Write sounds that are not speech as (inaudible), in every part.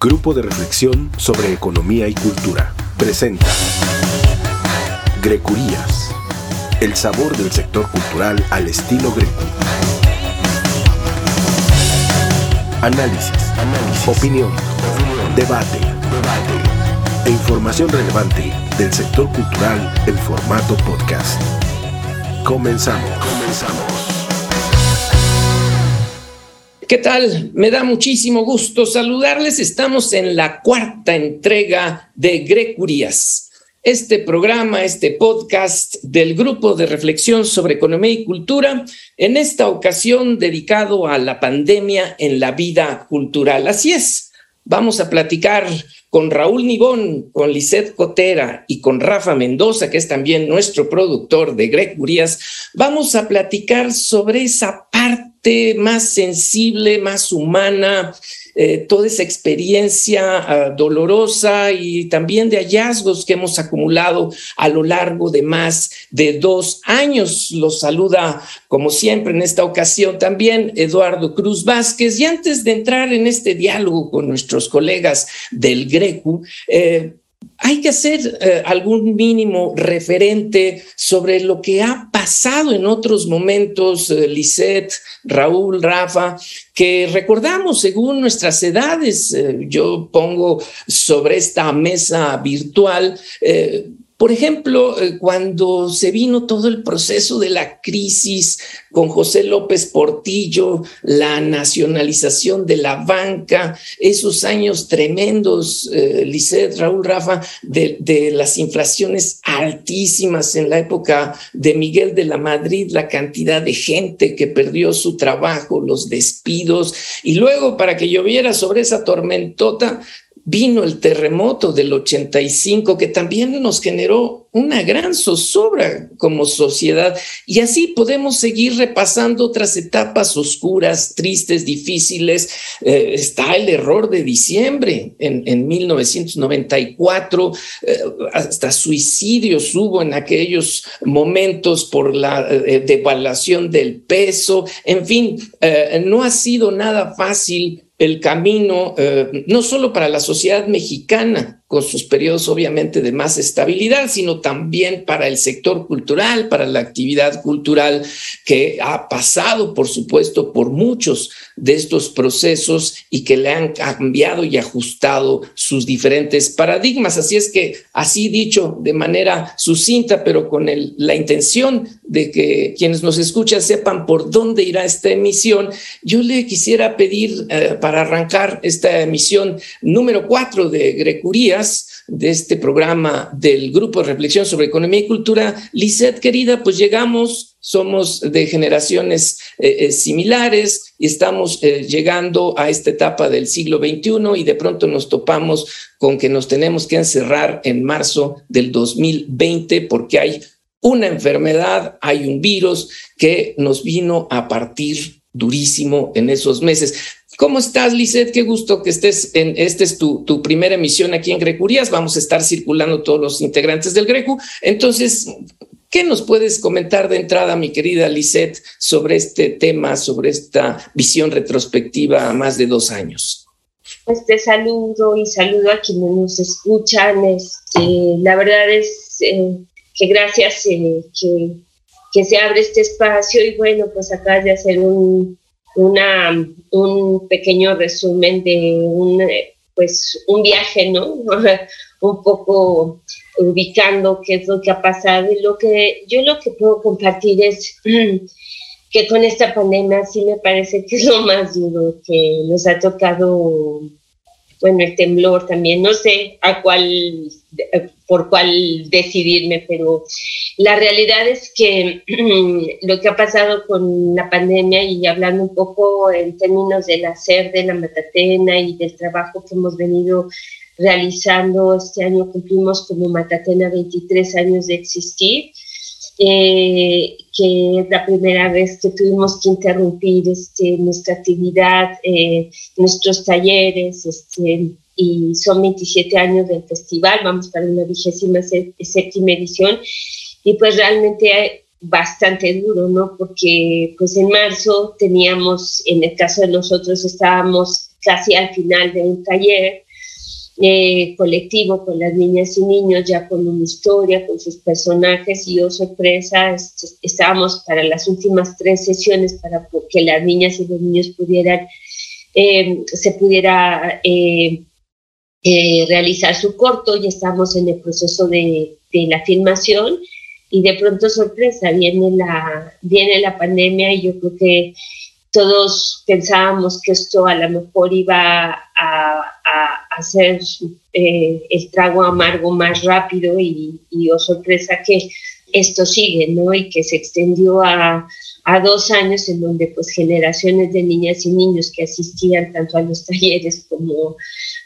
Grupo de Reflexión sobre Economía y Cultura. Presenta Grecurías. El sabor del sector cultural al estilo greco. Análisis, opinión, debate, e información relevante del sector cultural en formato podcast. Comenzamos. Comenzamos. ¿Qué tal? Me da muchísimo gusto saludarles. Estamos en la cuarta entrega de Grecurías, este programa, este podcast del grupo de reflexión sobre economía y cultura, en esta ocasión dedicado a la pandemia en la vida cultural. Así es, vamos a platicar con Raúl Nibón, con Lisette Cotera y con Rafa Mendoza, que es también nuestro productor de Grecurías, vamos a platicar sobre esa parte más sensible, más humana, eh, toda esa experiencia ah, dolorosa y también de hallazgos que hemos acumulado a lo largo de más de dos años. Los saluda, como siempre, en esta ocasión también Eduardo Cruz Vázquez. Y antes de entrar en este diálogo con nuestros colegas del GRECU, eh, hay que hacer eh, algún mínimo referente sobre lo que ha pasado en otros momentos, eh, Lisette, Raúl, Rafa, que recordamos según nuestras edades. Eh, yo pongo sobre esta mesa virtual por ejemplo, eh, cuando se vino todo el proceso de la crisis con José López Portillo, la nacionalización de la banca, esos años tremendos, eh, Raúl Rafa, de, de, las inflaciones altísimas en la época de Miguel de la Madrid, la cantidad de gente que perdió su trabajo, los despidos, y luego para que lloviera sobre esa tormentota, vino el terremoto del 85 que también nos generó una gran zozobra como sociedad y así podemos seguir repasando otras etapas oscuras, tristes, difíciles. Eh, está el error de diciembre en, 1994, eh, hasta suicidios hubo en aquellos momentos por la eh, devaluación del peso. En fin, no ha sido nada fácil el camino, eh, no solo para la sociedad mexicana, con sus periodos obviamente de más estabilidad, sino también para el sector cultural, para la actividad cultural que ha pasado, por supuesto, por muchos de estos procesos y que le han cambiado y ajustado sus diferentes paradigmas. Así es que, así dicho de manera sucinta, pero con la intención de que quienes nos escuchan sepan por dónde irá esta emisión, yo le quisiera pedir eh, para arrancar esta emisión número cuatro de Grecuría, de este programa del Grupo de Reflexión sobre Economía y Cultura. Lisette, querida, pues llegamos, somos de generaciones eh, eh, similares y estamos eh, llegando a esta etapa del siglo XXI y de pronto nos topamos con que nos tenemos que encerrar en marzo del 2020 porque hay una enfermedad, hay un virus que nos vino a partir durísimo en esos meses. ¿Cómo estás, Lizeth? Qué gusto que estés en, esta es tu, primera emisión aquí en Grecurías. Vamos a estar circulando todos los integrantes del Grecu. Entonces, ¿qué nos puedes comentar de entrada, mi querida Lizeth, sobre este tema, sobre esta visión retrospectiva a más de dos años? Pues te saludo y saludo a quienes nos escuchan. Este, la verdad es eh, que gracias eh, que, que se abre este espacio y bueno, pues acabas de hacer un una, un pequeño resumen de un, pues, un viaje, ¿no? (laughs) un poco ubicando qué es lo que ha pasado y lo que yo lo que puedo compartir es (clears throat) que con esta pandemia sí me parece que es lo más duro que nos ha tocado bueno, el temblor también, no sé a cuál, por cuál decidirme, pero la realidad es que (clears throat) lo que ha pasado con la pandemia y hablando un poco en términos del hacer de la Matatena y del trabajo que hemos venido realizando, este año cumplimos como Matatena 23 años de existir eh, que es la primera vez que tuvimos que interrumpir este, nuestra actividad, eh, nuestros talleres, este, y son 27 años del festival, vamos para una vigésima séptima edición, y pues realmente bastante duro, ¿no? Porque pues en marzo teníamos, en el caso de nosotros estábamos casi al final de un taller, eh, colectivo con las niñas y niños, ya con una historia, con sus personajes y oh sorpresa, estábamos para las últimas tres sesiones para que las niñas y los niños pudieran, eh, se pudiera eh, realizar su corto y estamos en el proceso de, la filmación y de pronto sorpresa, viene la, viene la pandemia y yo creo que todos pensábamos que esto a lo mejor iba a, hacer eh, el trago amargo más rápido y, y, oh sorpresa que esto sigue, ¿no? Y que se extendió a, a, dos años en donde pues generaciones de niñas y niños que asistían tanto a los talleres como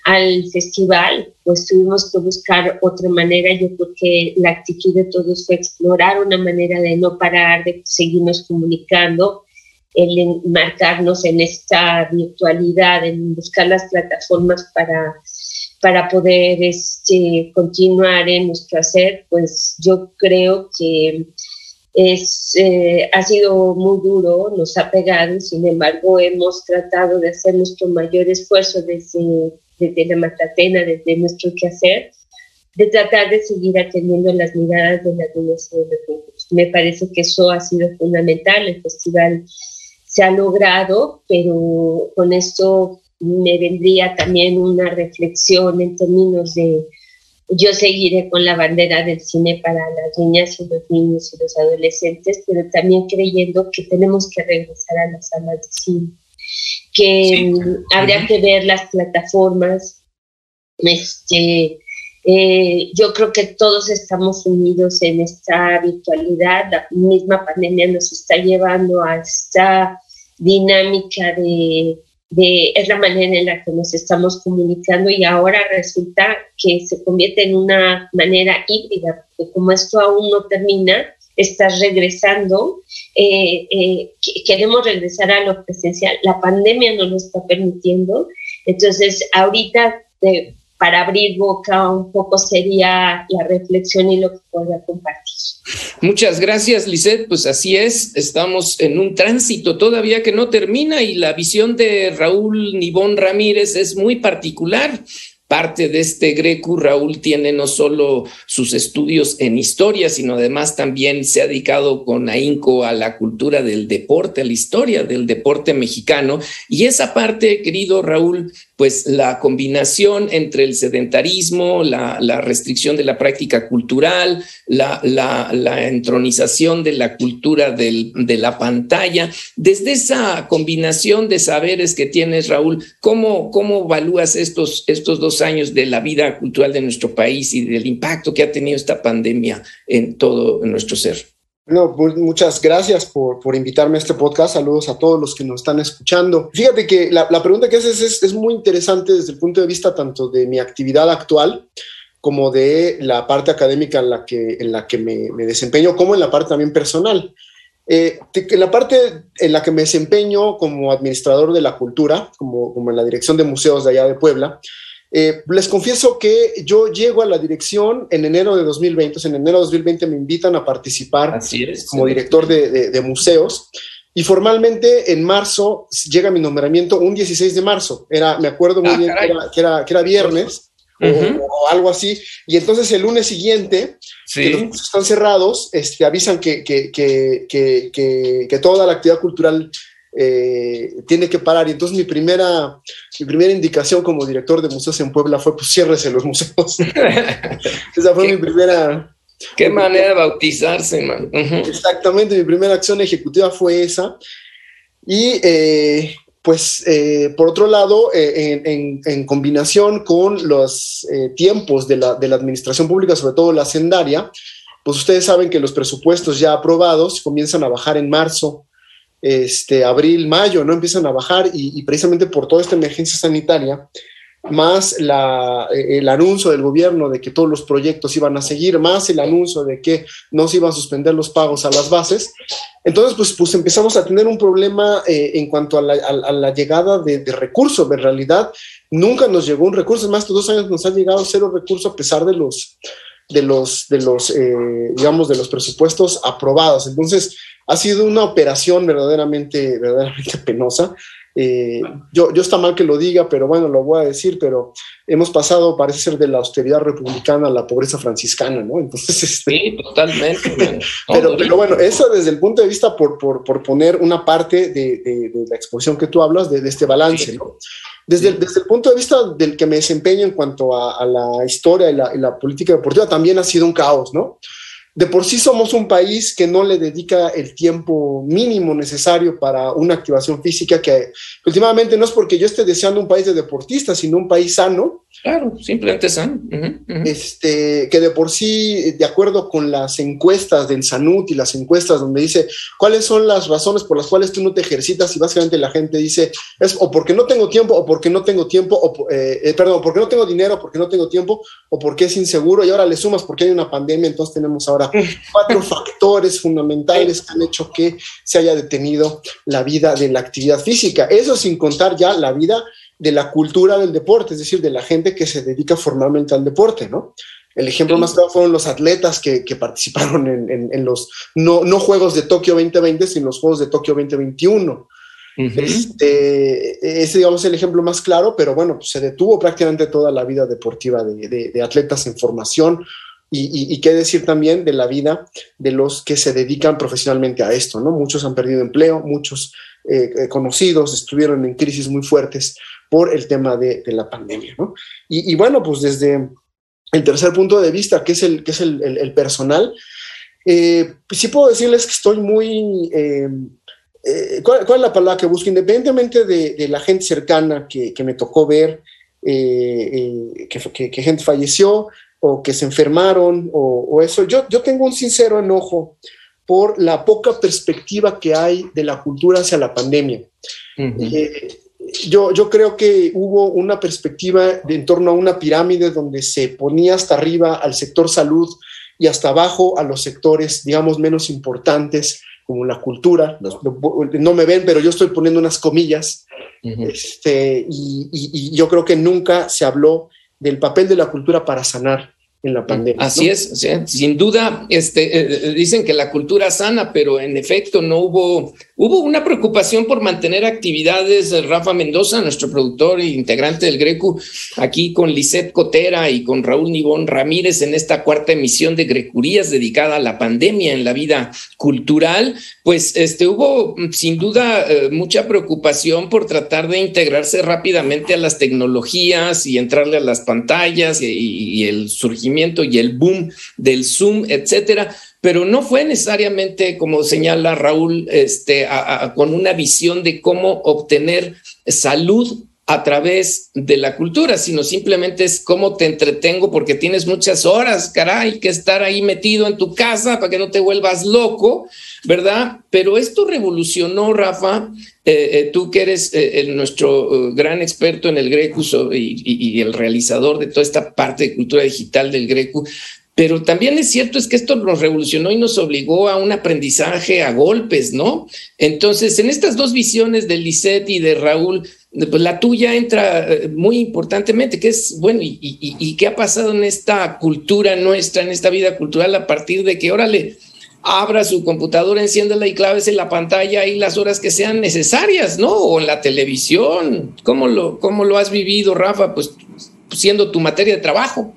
al festival, pues tuvimos que buscar otra manera. Yo creo que la actitud de todos fue explorar una manera de no parar, de seguirnos comunicando el marcarnos en esta virtualidad, en buscar las plataformas para, para poder este, continuar en nuestro hacer, pues yo creo que es, eh, ha sido muy duro, nos ha pegado, sin embargo hemos tratado de hacer nuestro mayor esfuerzo desde, desde la Matatena, desde nuestro quehacer, de tratar de seguir atendiendo las miradas de las niñas y los Me parece que eso ha sido fundamental. El festival se ha logrado, pero con esto me vendría también una reflexión en términos de yo seguiré con la bandera del cine para las niñas y los niños y los adolescentes, pero también creyendo que tenemos que regresar a las salas de cine, que habría que ver las plataformas, este, eh, yo creo que todos estamos unidos en esta virtualidad, la misma pandemia nos está llevando a esta dinámica de, de, es la manera en la que nos estamos comunicando y ahora resulta que se convierte en una manera híbrida, porque como esto aún no termina, estás regresando, eh, eh, queremos regresar a lo presencial, la pandemia no lo está permitiendo, entonces ahorita para abrir boca un poco sería la reflexión y lo que podría compartir. Muchas gracias, Lisette. Pues así es, estamos en un tránsito todavía que no termina y la visión de Raúl Nibón Ramírez es muy particular parte de este Greco, Raúl tiene no solo sus estudios en historia, sino además también se ha dedicado con ahínco a la cultura del deporte, a la historia del deporte mexicano. Y esa parte, querido Raúl, pues la combinación entre el sedentarismo, la, restricción de la práctica cultural, la, la, entronización de la cultura del, de la pantalla, desde esa combinación de saberes que tienes, Raúl, ¿cómo, cómo evalúas estos, estos dos años de la vida cultural de nuestro país y del impacto que ha tenido esta pandemia en todo nuestro ser? No, muchas gracias por, por, invitarme a este podcast. Saludos a todos los que nos están escuchando. Fíjate que la, la pregunta que haces es, es, muy interesante desde el punto de vista tanto de mi actividad actual como de la parte académica en la que, en la que me, me desempeño, como en la parte también personal. Eh, en la parte en la que me desempeño como administrador de la cultura, como, como en la dirección de museos de allá de Puebla, eh, les confieso que yo llego a la dirección en enero de 2020, en enero de 2020 me invitan a participar como director de, museos. Y formalmente en marzo llega mi nombramiento un 16 de marzo, era, me acuerdo muy ah, bien que era, que era, viernes. o, algo así, y entonces el lunes siguiente, que los están cerrados, este, avisan que, que, que, que toda la actividad cultural eh, tiene que parar. Y entonces mi primera, mi primera indicación como director de museos en Puebla fue, pues ciérrese los museos. (laughs) Esa fue mi primera... Qué manera de bautizarse, man. Exactamente, mi primera acción ejecutiva fue esa. Y eh, pues, eh, por otro lado, en, en, combinación con los tiempos de la, de la administración pública, sobre todo la sendaria, pues ustedes saben que los presupuestos ya aprobados comienzan a bajar en marzo este, abril, mayo, ¿no? Empiezan a bajar y, precisamente por toda esta emergencia sanitaria, más la, el anuncio del gobierno de que todos los proyectos iban a seguir, más el anuncio de que no se iban a suspender los pagos a las bases. Entonces, pues, pues empezamos a tener un problema eh, en cuanto a la, llegada de, recursos. En realidad, nunca nos llegó un recurso. más, estos dos años nos ha llegado cero recursos a pesar de los, de los, de los eh, digamos, de los presupuestos aprobados. Entonces, ha sido una operación verdaderamente, verdaderamente (laughs) penosa. Eh, yo, yo está mal que lo diga, pero bueno, lo voy a decir, pero hemos pasado, parece ser, de la austeridad republicana a la pobreza franciscana, ¿no? Entonces, (laughs) este, sí, totalmente. (laughs) pero, pero, bueno, eso desde el punto de vista, por, por, por poner una parte de, de, la exposición que tú hablas, de, de este balance, ¿no? Desde, el, desde, el, punto de vista del que me desempeño en cuanto a, a la historia y la, y la, política deportiva, también ha sido un caos, ¿no? De por sí somos un país que no le dedica el tiempo mínimo necesario para una activación física que últimamente no es porque yo esté deseando un país de deportistas, sino un país sano Claro, simplemente sano. Este, que de por sí, de acuerdo con las encuestas del SANUT y las encuestas donde dice cuáles son las razones por las cuales tú no te ejercitas y básicamente la gente dice es o porque no tengo tiempo o porque no tengo tiempo, o eh, eh, perdón, porque no tengo dinero, porque no tengo tiempo o porque es inseguro y ahora le sumas porque hay una pandemia, entonces tenemos ahora cuatro (laughs) factores fundamentales que han hecho que se haya detenido la vida de la actividad física. Eso sin contar ya la vida de la cultura del deporte, es decir, de la gente que se dedica formalmente al deporte, ¿no? El ejemplo más claro fueron los atletas que, participaron en, los, no, no, Juegos de Tokio 2020, sino los Juegos de Tokio 2021. este, ese, digamos, es el ejemplo más claro, pero bueno, pues se detuvo prácticamente toda la vida deportiva de, atletas en formación. Y, y, qué decir también de la vida de los que se dedican profesionalmente a esto, ¿no? Muchos han perdido empleo, muchos eh, eh, conocidos estuvieron en crisis muy fuertes por el tema de, la pandemia. ¿no? Y, bueno, pues desde el tercer punto de vista, que es el, que es el, personal, eh, sí puedo decirles que estoy muy... Eh, eh, ¿cuál, es la palabra que busco? Independientemente de, la gente cercana que, me tocó ver, que, que, gente falleció o que se enfermaron o, eso, yo, yo tengo un sincero enojo por la poca perspectiva que hay de la cultura hacia la pandemia yo, yo creo que hubo una perspectiva de, en torno a una pirámide donde se ponía hasta arriba al sector salud y hasta abajo a los sectores, digamos, menos importantes, como la cultura. No, me ven, pero yo estoy poniendo unas comillas. este, y, yo creo que nunca se habló del papel de la cultura para sanar en la pandemia. Así es, sin duda, este, eh, eh, dicen que la cultura sana, pero en efecto no hubo, hubo una preocupación por mantener actividades. Rafa Mendoza, nuestro productor e integrante del Grecu, aquí con Lisette Cotera y con Raúl Nibón Ramírez en esta cuarta emisión de Grecurías dedicada a la pandemia en la vida cultural, pues este, hubo sin duda eh, mucha preocupación por tratar de integrarse rápidamente a las tecnologías y entrarle a las pantallas y el surgimiento y el boom del Zoom, etcétera, pero no fue necesariamente, como señala Raúl, este, con una visión de cómo obtener salud a través de la cultura, sino simplemente es cómo te entretengo porque tienes muchas horas, caray, que estar ahí metido en tu casa para que no te vuelvas loco, ¿verdad? Pero esto revolucionó, Rafa, eh, eh, tú que eres eh, nuestro gran experto en el Greco y, el realizador de toda esta parte de cultura digital del Greco, pero también es cierto es que esto nos revolucionó y nos obligó a un aprendizaje a golpes, ¿no? Entonces, en estas dos visiones de Lisette y de Raúl, pues la tuya entra muy importantemente, que es, bueno, y, qué ha pasado en esta cultura nuestra, en esta vida cultural, a partir de que, órale, abra su computadora, enciéndela y claves en la pantalla y las horas que sean necesarias, ¿no? O en la televisión. ¿Cómo lo, cómo lo has vivido, Rafa? Pues siendo tu materia de trabajo.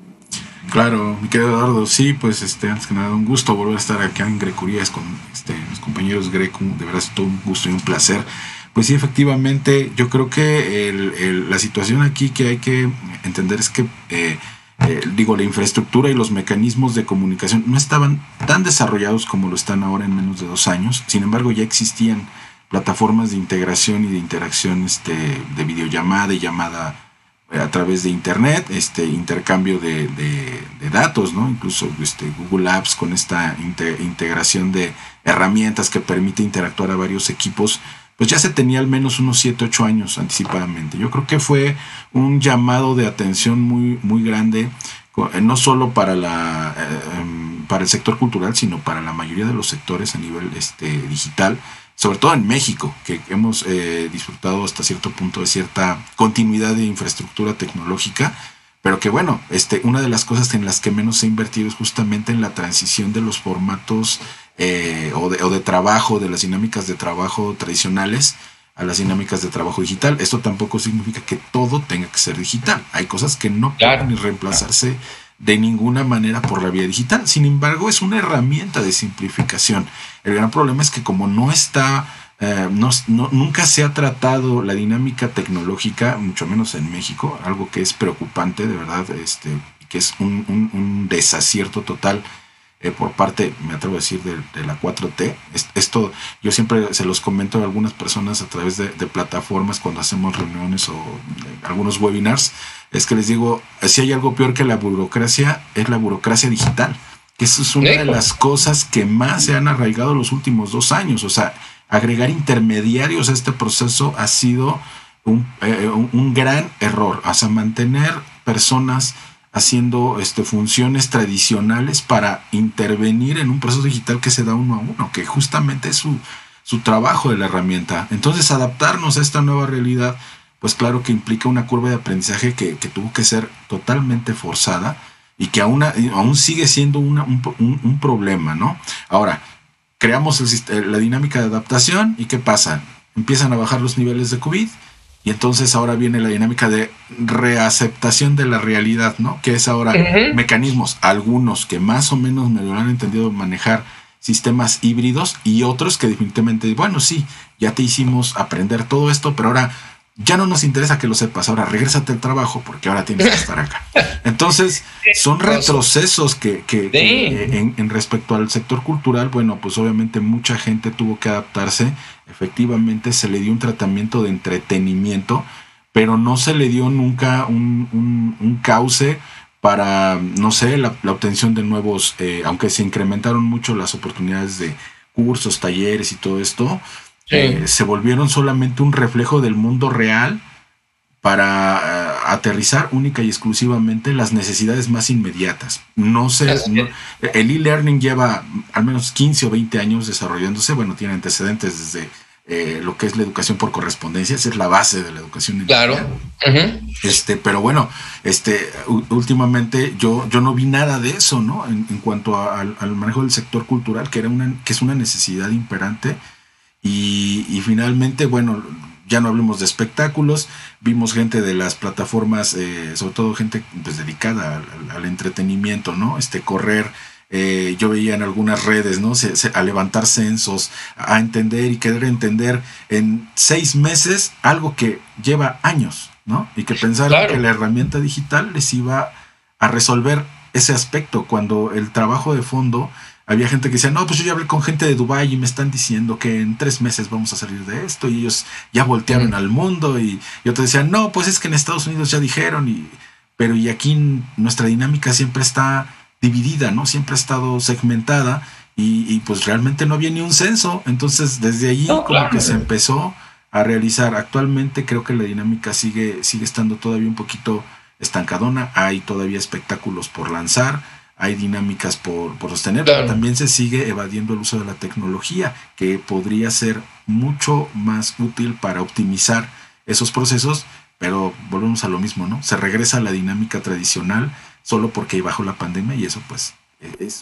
Claro, mi querido Eduardo, sí, pues este, antes que nada, un gusto volver a estar aquí en Grecurías con este, los compañeros Greco, de verdad es todo un gusto y un placer. Pues sí, efectivamente, yo creo que el, la situación aquí que hay que entender es que eh, eh, digo, la infraestructura y los mecanismos de comunicación no estaban tan desarrollados como lo están ahora en menos de dos años. Sin embargo, ya existían plataformas de integración y de interacción este, de videollamada y llamada a través de internet, este intercambio de, datos, ¿no? Incluso este, Google Apps con esta integración de herramientas que permite interactuar a varios equipos pues ya se tenía al menos unos 7, 8 años anticipadamente. Yo creo que fue un llamado de atención muy, muy grande, eh, no solo para, la, eh, em, para el sector cultural, sino para la mayoría de los sectores a nivel este, digital, sobre todo en México, que hemos eh, disfrutado hasta cierto punto de cierta continuidad de infraestructura tecnológica pero que bueno, este, una de las cosas en las que menos se ha invertido es justamente en la transición de los formatos eh, o, de, trabajo, de las dinámicas de trabajo tradicionales a las dinámicas de trabajo digital. Esto tampoco significa que todo tenga que ser digital. Hay cosas que no pueden reemplazarse de ninguna manera por la vía digital. Sin embargo, es una herramienta de simplificación. El gran problema es que como no está, eh, no, nunca se ha tratado la dinámica tecnológica, mucho menos en México, algo que es preocupante, de verdad, este, que es un, un desacierto total eh, por parte, me atrevo a decir, de, la 4T. Esto yo siempre se los comento a algunas personas a través de, plataformas cuando hacemos reuniones o eh, algunos webinars, es que les digo, si hay algo peor que la burocracia, es la burocracia digital. Eso es una de las cosas que más se han arraigado los últimos dos años. O sea, agregar intermediarios a este proceso ha sido un, eh, un gran error. O sea, mantener personas haciendo este, funciones tradicionales para intervenir en un proceso digital que se da uno a uno, que justamente es su, su trabajo de la herramienta. Entonces, adaptarnos a esta nueva realidad, pues claro que implica una curva de aprendizaje que, tuvo que ser totalmente forzada y que aún, aún sigue siendo una, un, problema, ¿no? Ahora, creamos la dinámica de adaptación y ¿qué pasa? Empiezan a bajar los niveles de COVID y entonces ahora viene la dinámica de reaceptación de la realidad, ¿no? Que es ahora mecanismos, algunos que más o menos me lo han entendido manejar sistemas híbridos y otros que definitivamente, bueno, sí, ya te hicimos aprender todo esto, pero ahora ya no nos interesa que lo sepas, ahora regrésate al trabajo porque ahora tienes que estar acá. Entonces, son retrocesos que, que, en, en, respecto al sector cultural, bueno, pues obviamente mucha gente tuvo que adaptarse. Efectivamente se le dio un tratamiento de entretenimiento, pero no se le dio nunca un, cauce para, no sé, la, obtención de nuevos, eh, aunque se incrementaron mucho las oportunidades de cursos, talleres y todo esto, eh, se volvieron solamente un reflejo del mundo real para eh, aterrizar única y exclusivamente las necesidades más inmediatas. No sé, el e-learning lleva al menos 15 o 20 años desarrollándose, bueno, tiene antecedentes desde eh, lo que es la educación por correspondencia, esa es la base de la educación. Claro. Este, pero bueno, este, últimamente yo, yo no vi nada de eso, ¿no? En, cuanto al, manejo del sector cultural, que era una, que es una necesidad imperante. Y, finalmente, bueno, ya no hablemos de espectáculos, vimos gente de las plataformas, eh, sobre todo gente pues, dedicada al, al, entretenimiento, ¿no? Este, correr eh, yo veía en algunas redes, ¿no? a levantar censos, a entender y querer entender en seis meses algo que lleva años, ¿no? Y que pensaron que la herramienta digital les iba a resolver ese aspecto cuando el trabajo de fondo había gente que decía, no, pues yo ya hablé con gente de Dubái y me están diciendo que en tres meses vamos a salir de esto y ellos ya voltearon mm. al mundo y, y otros decían, no, pues es que en Estados Unidos ya dijeron y, pero y aquí nuestra dinámica siempre está dividida, ¿no? Siempre ha estado segmentada y, pues realmente no había ni un censo. Entonces, desde allí como que se empezó a realizar. Actualmente creo que la dinámica sigue, sigue estando todavía un poquito estancadona. Hay todavía espectáculos por lanzar, hay dinámicas por, por sostener, pero también se sigue evadiendo el uso de la tecnología, que podría ser mucho más útil para optimizar esos procesos, pero volvemos a lo mismo, ¿no? Se regresa a la dinámica tradicional solo porque bajó la pandemia y eso pues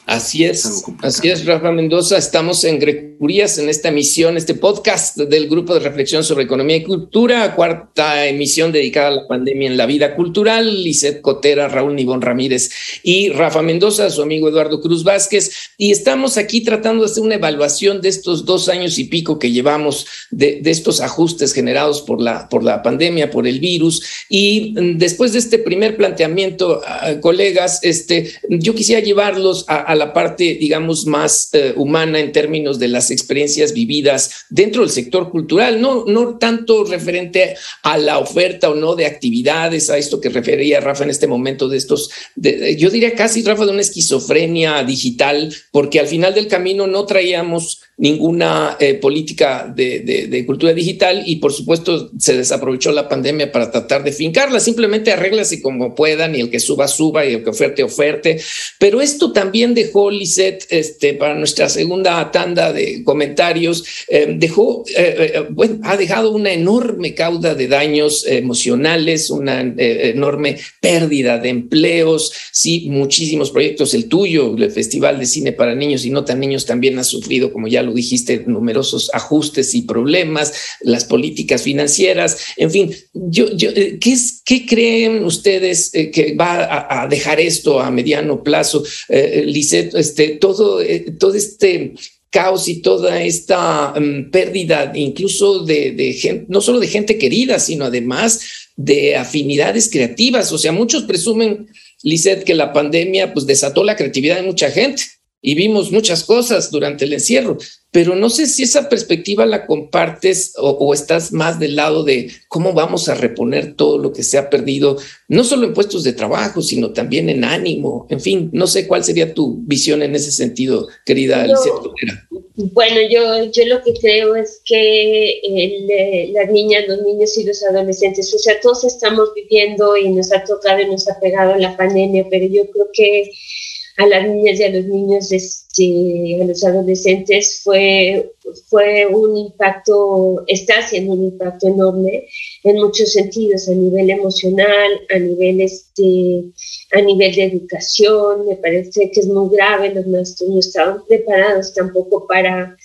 así es, así es, Rafa Mendoza. Estamos en En esta emisión, este podcast del Grupo de Reflexión sobre Economía y Cultura, cuarta emisión dedicada a la pandemia en la vida cultural. Lizeth Cotera, Raúl Nibón Ramírez y Rafa Mendoza, su amigo Eduardo Cruz Vázquez. Y estamos aquí tratando de hacer una evaluación de estos dos años y pico que llevamos de, estos ajustes generados por la, por la pandemia, por el virus. Y después de este primer planteamiento, ah, colegas, este, yo quisiera llevarlo a, la parte, digamos, más eh, humana en términos de las experiencias vividas dentro del sector cultural, no, no tanto referente a la oferta o no de actividades, a esto que refería Rafa en este momento de estos, yo diría casi, Rafa, de una esquizofrenia digital, porque al final del camino no traíamos ninguna eh, política de, cultura digital y por supuesto se desaprovechó la pandemia para tratar de fincarla, simplemente arréglase como puedan y el que suba, suba y el que oferte, oferte. Pero esto también dejó, Lisette, este, para nuestra segunda tanda de comentarios, eh, dejó, eh, bueno, ha dejado una enorme cauda de daños emocionales, una enorme pérdida de empleos, sí, muchísimos proyectos, el tuyo, el Festival de Cine para Niños y No tan Niños también ha sufrido, como ya lo dijiste, numerosos ajustes y problemas, las políticas financieras, en fin, yo, yo, eh, ¿qué, es, ¿qué creen ustedes eh, que va a, dejar esto a mediano plazo? Eh, este, todo, todo este caos y toda esta mm, pérdida incluso de, gente, no solo de gente querida, sino además de afinidades creativas. O sea, muchos presumen, Lisette, que la pandemia pues desató la creatividad de mucha gente y vimos muchas cosas durante el encierro, pero no sé si esa perspectiva la compartes o, estás más del lado de cómo vamos a reponer todo lo que se ha perdido, no solo en puestos de trabajo, sino también en ánimo. En fin, no sé cuál sería tu visión en ese sentido, querida Bueno, yo, yo lo que creo es que eh, las niñas, los niños y los adolescentes, o sea, todos estamos viviendo y nos ha tocado y nos ha pegado la pandemia, pero yo creo que a las niñas y a los niños, este, a los adolescentes, fue, fue un impacto, está haciendo un impacto enorme en muchos sentidos, a nivel emocional, a nivel, este, a nivel de educación. Me parece que es muy grave, los maestros no estaban preparados tampoco para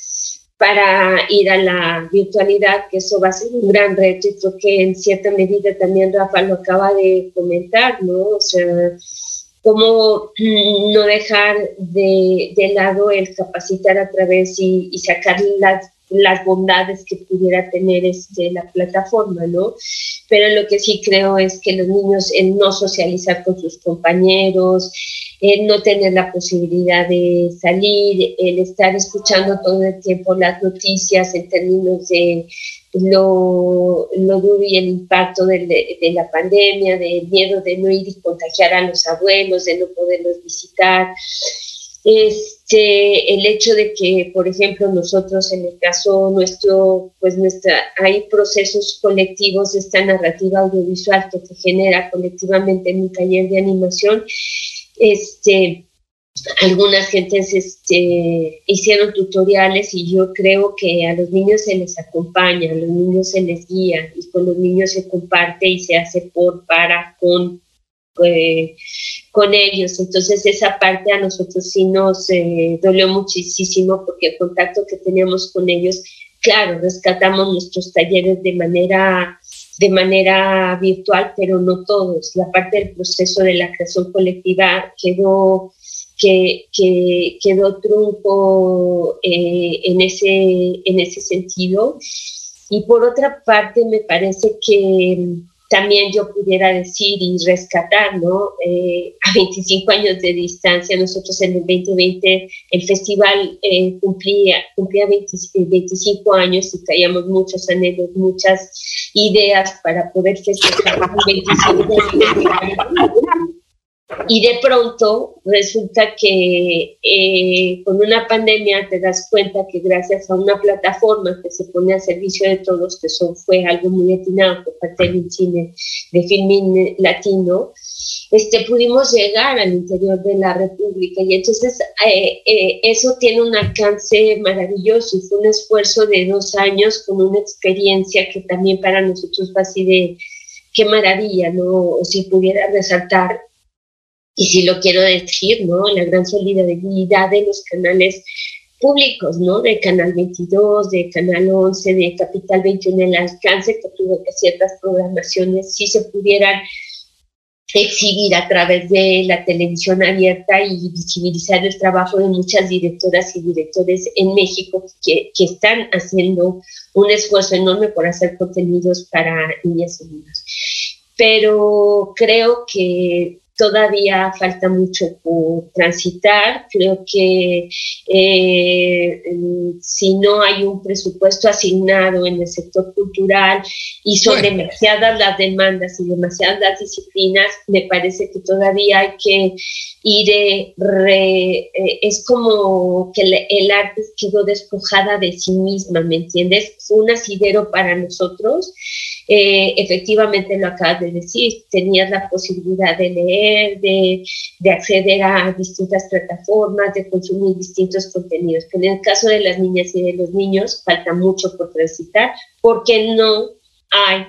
para ir a la virtualidad, que eso va a ser un gran reto y creo que en cierta medida también Rafa lo acaba de comentar, ¿no? O sea, cómo mm, no dejar de, lado el capacitar a través y, sacar las, las, bondades que pudiera tener este, la plataforma, ¿no? Pero lo que sí creo es que los niños, el no socializar con sus compañeros, el no tener la posibilidad de salir, el estar escuchando todo el tiempo las noticias en términos de lo, lo duro y el impacto de, la pandemia, del miedo de no ir y contagiar a los abuelos, de no poderlos visitar. Este, el hecho de que, por ejemplo, nosotros en el caso nuestro, pues nuestra, hay procesos colectivos de esta narrativa audiovisual que se genera colectivamente en un taller de animación, este, algunas gentes este, hicieron tutoriales y yo creo que a los niños se les acompaña, a los niños se les guía y con los niños se comparte y se hace por, para, con, eh, con ellos. Entonces esa parte a nosotros sí nos eh, dolió muchísimo porque el contacto que teníamos con ellos, claro, rescatamos nuestros talleres de manera de manera virtual, pero no todos. La parte del proceso de la creación colectiva quedó que, que quedó trunco eh, en, ese, en ese sentido. Y por otra parte, me parece que también yo pudiera decir y rescatar, ¿no? Eh, a 25 años de distancia, nosotros en el 2020 el festival eh, cumplía, cumplía 25 años y traíamos muchos anhelos, muchas ideas para poder festejar 25 años. Y de pronto resulta que eh, con una pandemia te das cuenta que gracias a una plataforma que se pone a servicio de todos, que eso fue algo muy atinado por parte del cine de filmín latino, este, pudimos llegar al interior de la República y entonces eh, eh, eso tiene un alcance maravilloso y fue un esfuerzo de dos años con una experiencia que también para nosotros fue así de qué maravilla, ¿no? Si pudiera resaltar y si lo quiero decir, ¿no? La gran solidaridad de los canales públicos, ¿no? De Canal 22, de Canal 11, de Capital 21, el alcance que tuvo que ciertas programaciones sí se pudieran exhibir a través de la televisión abierta y visibilizar el trabajo de muchas directoras y directores en México que, que están haciendo un esfuerzo enorme por hacer contenidos para niñas y niños. Pero creo que todavía falta mucho por transitar. Creo que eh, si no hay un presupuesto asignado en el sector cultural y son demasiadas las demandas y demasiadas las disciplinas, me parece que todavía hay que ir, eh, eh, es como que el, arte quedó despojada de sí misma, ¿me entiendes? Fue un asidero para nosotros. Efectivamente lo acabas de decir, tenías la posibilidad de leer de, acceder a distintas plataformas, de consumir distintos contenidos. Pero en el caso de las niñas y de los niños falta mucho por transitar porque no hay,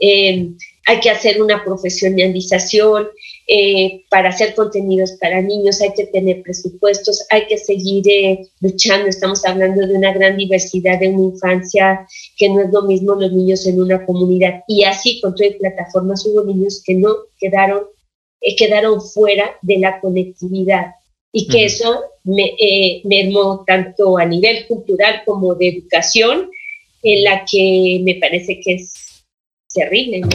eh, hay que hacer una profesionalización, eh, para hacer contenidos para niños hay que tener presupuestos, hay que seguir eh, luchando. Estamos hablando de una gran diversidad de una infancia que no es lo mismo los niños en una comunidad. Y así con todas plataformas hubo niños que no quedaron, eh, quedaron fuera de la conectividad y que eso me, mermó tanto a nivel cultural como de educación, en la que me parece que es terrible. ¿no?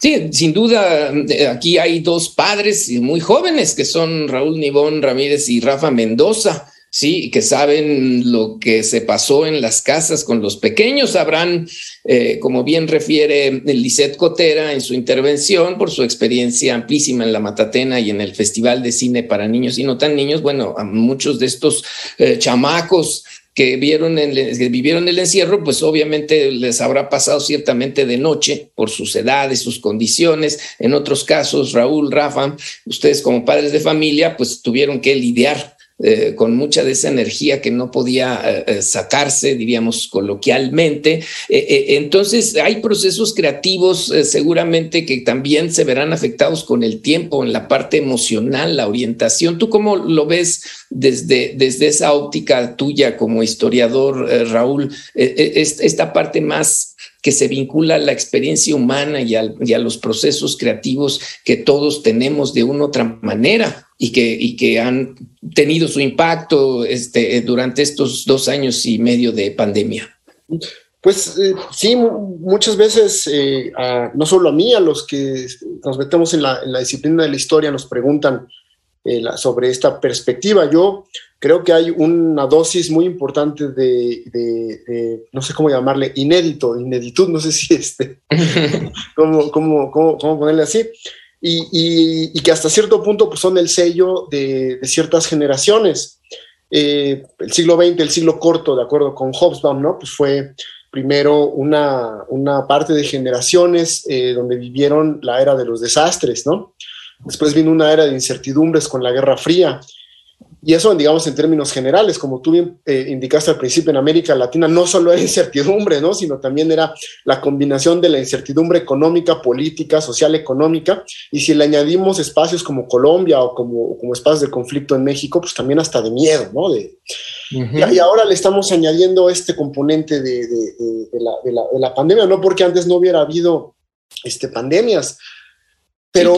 Sí, sin duda, eh, aquí hay dos padres muy jóvenes que son Raúl Nibón Ramírez y Rafa Mendoza, sí, que saben lo que se pasó en las casas con los pequeños. Sabrán, eh, como bien refiere Lisette Cotera en su intervención, por su experiencia amplísima en la Matatena y en el Festival de Cine para Niños y No Tan Niños, bueno, muchos de estos eh, chamacos que vieron que vivieron el encierro, pues obviamente les habrá pasado ciertamente de noche por sus edades, sus condiciones. En otros casos, Raúl, Rafa, ustedes como padres de familia, pues tuvieron que lidiar eh, con mucha de esa energía que no podía eh, eh, sacarse, diríamos coloquialmente. entonces, hay procesos creativos seguramente que también se verán afectados con el tiempo en la parte emocional, la orientación. ¿Tú cómo lo ves desde, desde esa óptica tuya como historiador, Raúl? esta parte más que se vincula a la experiencia humana y, a los procesos creativos que todos tenemos de una u otra manera y que, han tenido su impacto este, durante estos dos años y medio de pandemia? Pues eh, sí, muchas veces, eh, no solo a mí, a los que nos metemos en la, en la disciplina de la historia, nos preguntan eh, sobre esta perspectiva. Yo creo que hay una dosis muy importante de, de, no sé cómo llamarle, inédito, ineditud, no sé si este, (laughs) cómo, cómo, cómo, cómo ponerle así, y, que hasta cierto punto pues, son el sello de, ciertas generaciones. Eh, el siglo XX, el siglo corto, de acuerdo con Hobsbawm, ¿no? Pues fue primero una, una parte de generaciones eh, donde vivieron la era de los desastres, ¿no? Después vino una era de incertidumbres con la Guerra Fría y eso, digamos, en términos generales, como tú bien eh, indicaste al principio, en América Latina no solo era incertidumbre, ¿no? sino también era la combinación de la incertidumbre económica, política, social, económica, y si le añadimos espacios como Colombia o como, como espacios de conflicto en México, pues también hasta de miedo, ¿no? De, y, ahora le estamos añadiendo este componente de, de, de, la, de, la, pandemia, no porque antes no hubiera habido este, pandemias, pero,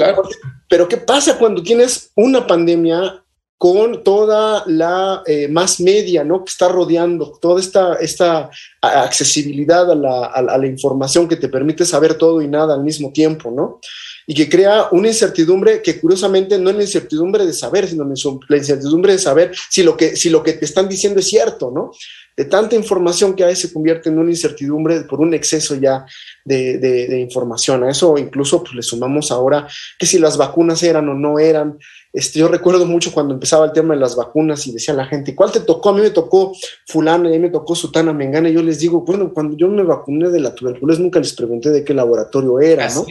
pero ¿qué pasa cuando tienes una pandemia con toda la eh, más media, ¿no? Que está rodeando, toda esta, esta accesibilidad a la, a la, información que te permite saber todo y nada al mismo tiempo, ¿no? Y que crea una incertidumbre que curiosamente no es la incertidumbre de saber, sino la incertidumbre de saber si lo que, si lo que te están diciendo es cierto, ¿no? De tanta información que veces se convierte en una incertidumbre por un exceso ya de, de, de información. A eso incluso pues, le sumamos ahora que si las vacunas eran o no eran, este, yo recuerdo mucho cuando empezaba el tema de las vacunas y decía la gente, ¿cuál te tocó? A mí me tocó fulana y a mí me tocó sutana mengana. Y yo les digo, bueno, cuando yo me vacuné de la tuberculosis nunca les pregunté de qué laboratorio era, ¿no?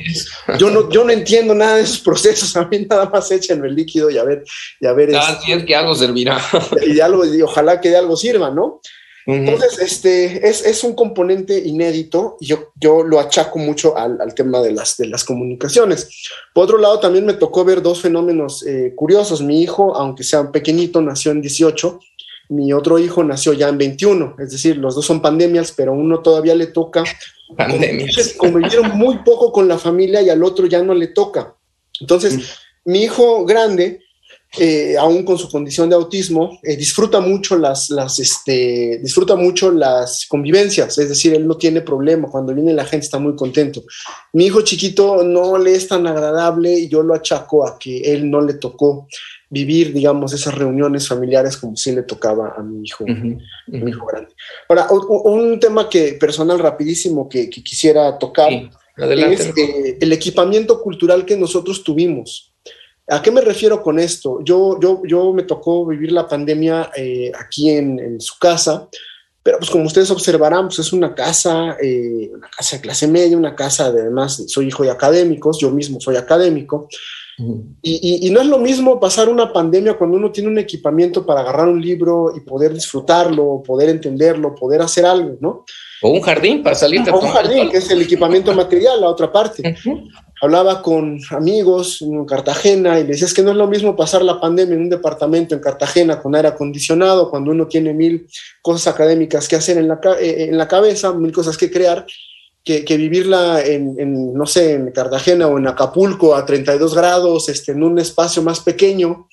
Yo no, yo no entiendo nada de esos procesos. A mí nada más échenme el líquido y a ver, y a ver. Ah, es que algo servirá. Y algo, y ojalá que de algo sirva, ¿no? Entonces, este, es, es, un componente inédito y yo, yo lo achaco mucho al, al, tema de las, de las comunicaciones. Por otro lado, también me tocó ver dos fenómenos eh, curiosos. Mi hijo, aunque sea pequeñito, nació en 18, mi otro hijo nació ya en 21, es decir, los dos son pandemias, pero uno todavía le toca. Pandemias. Convivieron muy poco con la familia y al otro ya no le toca. Entonces, mm. mi hijo grande eh, aún con su condición de autismo, eh, disfruta mucho las, las este, disfruta mucho las convivencias, es decir, él no tiene problema, cuando viene la gente está muy contento. Mi hijo chiquito no le es tan agradable y yo lo achaco a que él no le tocó vivir, digamos, esas reuniones familiares como si le tocaba a mi hijo, mi hijo grande. Ahora, un tema que personal rapidísimo que, quisiera tocar es eh, el equipamiento cultural que nosotros tuvimos. ¿A qué me refiero con esto? Yo, yo, yo me tocó vivir la pandemia eh, aquí en, su casa, pero pues como ustedes observarán, pues es una casa, eh, una casa de clase media, una casa de además, soy hijo de académicos, yo mismo soy académico, Y, no es lo mismo pasar una pandemia cuando uno tiene un equipamiento para agarrar un libro y poder disfrutarlo, poder entenderlo, poder hacer algo, ¿no? O un jardín para salir O un jardín, que es el equipamiento material, la otra parte. Hablaba con amigos en Cartagena y les decía, es que no es lo mismo pasar la pandemia en un departamento en Cartagena con aire acondicionado, cuando uno tiene mil cosas académicas que hacer en la, eh, en la cabeza, mil cosas que crear, que, vivirla en, no sé, en Cartagena o en Acapulco a 32 grados, este, en un espacio más pequeño,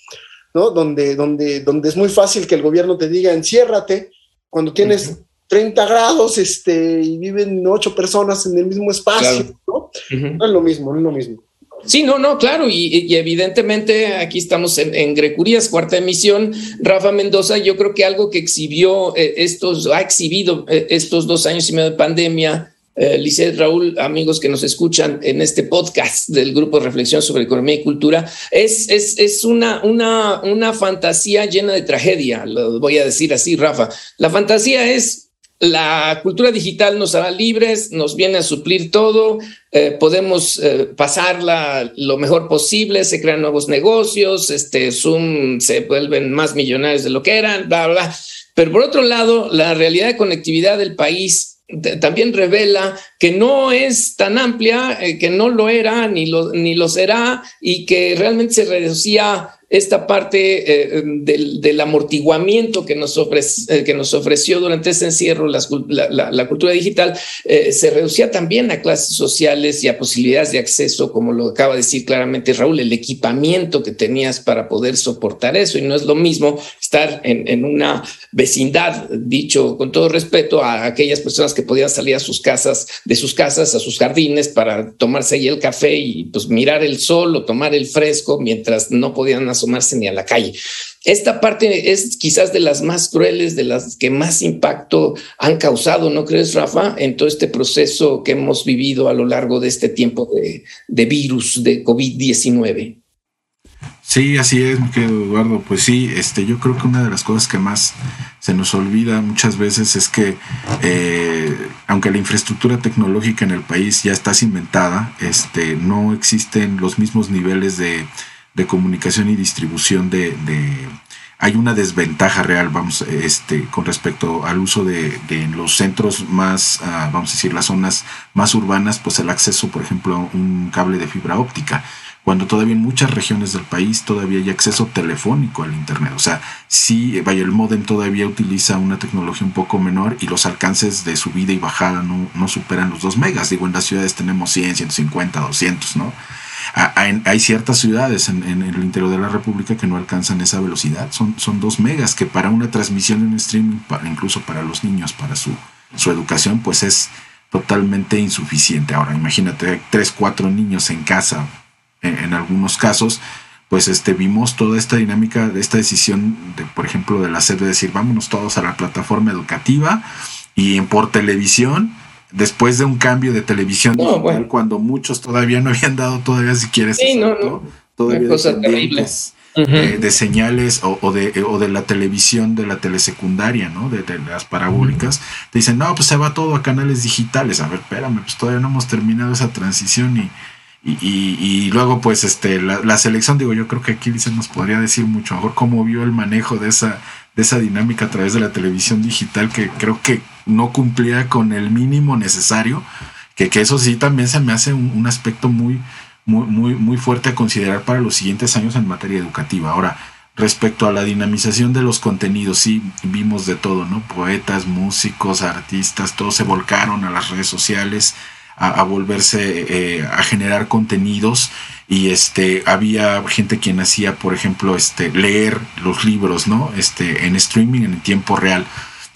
¿no? Donde, donde, donde es muy fácil que el gobierno te diga, enciérrate, cuando tienes 30 grados este, y viven ocho personas en el mismo espacio, ¿no? No es lo mismo, no es lo mismo. Sí, no, no, claro, y, evidentemente aquí estamos en, Grecurías, cuarta emisión. Rafa Mendoza, yo creo que algo que exhibió eh, estos, ha exhibido eh, estos dos años y medio de pandemia, eh, Raúl, amigos que nos escuchan en este podcast del Grupo de Reflexión sobre Economía y Cultura, es, es, es una, una, una fantasía llena de tragedia, lo voy a decir así, Rafa. La fantasía es la cultura digital nos hará libres, nos viene a suplir todo, eh, podemos eh, pasarla lo mejor posible, se crean nuevos negocios, este Zoom se vuelven más millonarios de lo que eran, bla, bla. Pero por otro lado, la realidad de conectividad del país también revela que no es tan amplia, eh, que no lo era ni lo, ni lo será y que realmente se reducía esta parte eh, del, amortiguamiento que nos, ofrece, eh, que nos ofreció durante ese encierro la, cultura digital, eh, se reducía también a clases sociales y a posibilidades de acceso, como lo acaba de decir claramente Raúl, el equipamiento que tenías para poder soportar eso. Y no es lo mismo estar en, una vecindad, dicho con todo respeto, a aquellas personas que podían salir a sus casas, de sus casas a sus jardines para tomarse ahí el café y pues mirar el sol o tomar el fresco mientras no podían asomarse ni a la calle. Esta parte es quizás de las más crueles, de las que más impacto han causado, ¿no crees, Rafa? En todo este proceso que hemos vivido a lo largo de este tiempo de, virus, de COVID-19. Sí, así es, mi querido Eduardo. Pues sí, este, yo creo que una de las cosas que más se nos olvida muchas veces es que, eh, aunque la infraestructura tecnológica en el país ya está cimentada, este, no existen los mismos niveles de, comunicación y distribución de, hay una desventaja real, vamos, este, con respecto al uso de, de los centros más, ah, vamos a decir, las zonas más urbanas, pues el acceso, por ejemplo, a un cable de fibra óptica cuando todavía en muchas regiones del país todavía hay acceso telefónico al Internet. O sea, sí, vaya, el modem todavía utiliza una tecnología un poco menor y los alcances de subida y bajada no, superan los 2 megas. Digo, en las ciudades tenemos 100, 150, 200, ¿no? Hay ciertas ciudades en, el interior de la República que no alcanzan esa velocidad. Son, son 2 megas que para una transmisión en streaming, incluso para los niños, para su, su educación, pues es totalmente insuficiente. Ahora, imagínate, 3, 4 niños en casa en, algunos casos, pues este, vimos toda esta dinámica esta decisión, de, por ejemplo, de la SED de decir, vámonos todos a la plataforma educativa y por televisión, después de un cambio de televisión cuando muchos todavía no habían dado todavía si quieres sí, no, no. todavía de, señales o, de, o de la televisión de la telesecundaria, ¿no? De, las parabólicas, te dicen, no, pues se va todo a canales digitales. A ver, espérame, pues todavía no hemos terminado esa transición y y, luego, pues, este, la, selección, digo, yo creo que aquí se nos podría decir mucho mejor cómo vio el manejo de esa, de esa dinámica a través de la televisión digital, que creo que no cumplía con el mínimo necesario, que, que eso sí también se me hace un, aspecto muy, muy, muy, muy fuerte a considerar para los siguientes años en materia educativa. Ahora, respecto a la dinamización de los contenidos, sí vimos de todo, ¿no? Poetas, músicos, artistas, todos se volcaron a las redes sociales a, volverse eh, a generar contenidos. Y este había gente quien hacía por ejemplo este leer los libros no este en streaming en tiempo real.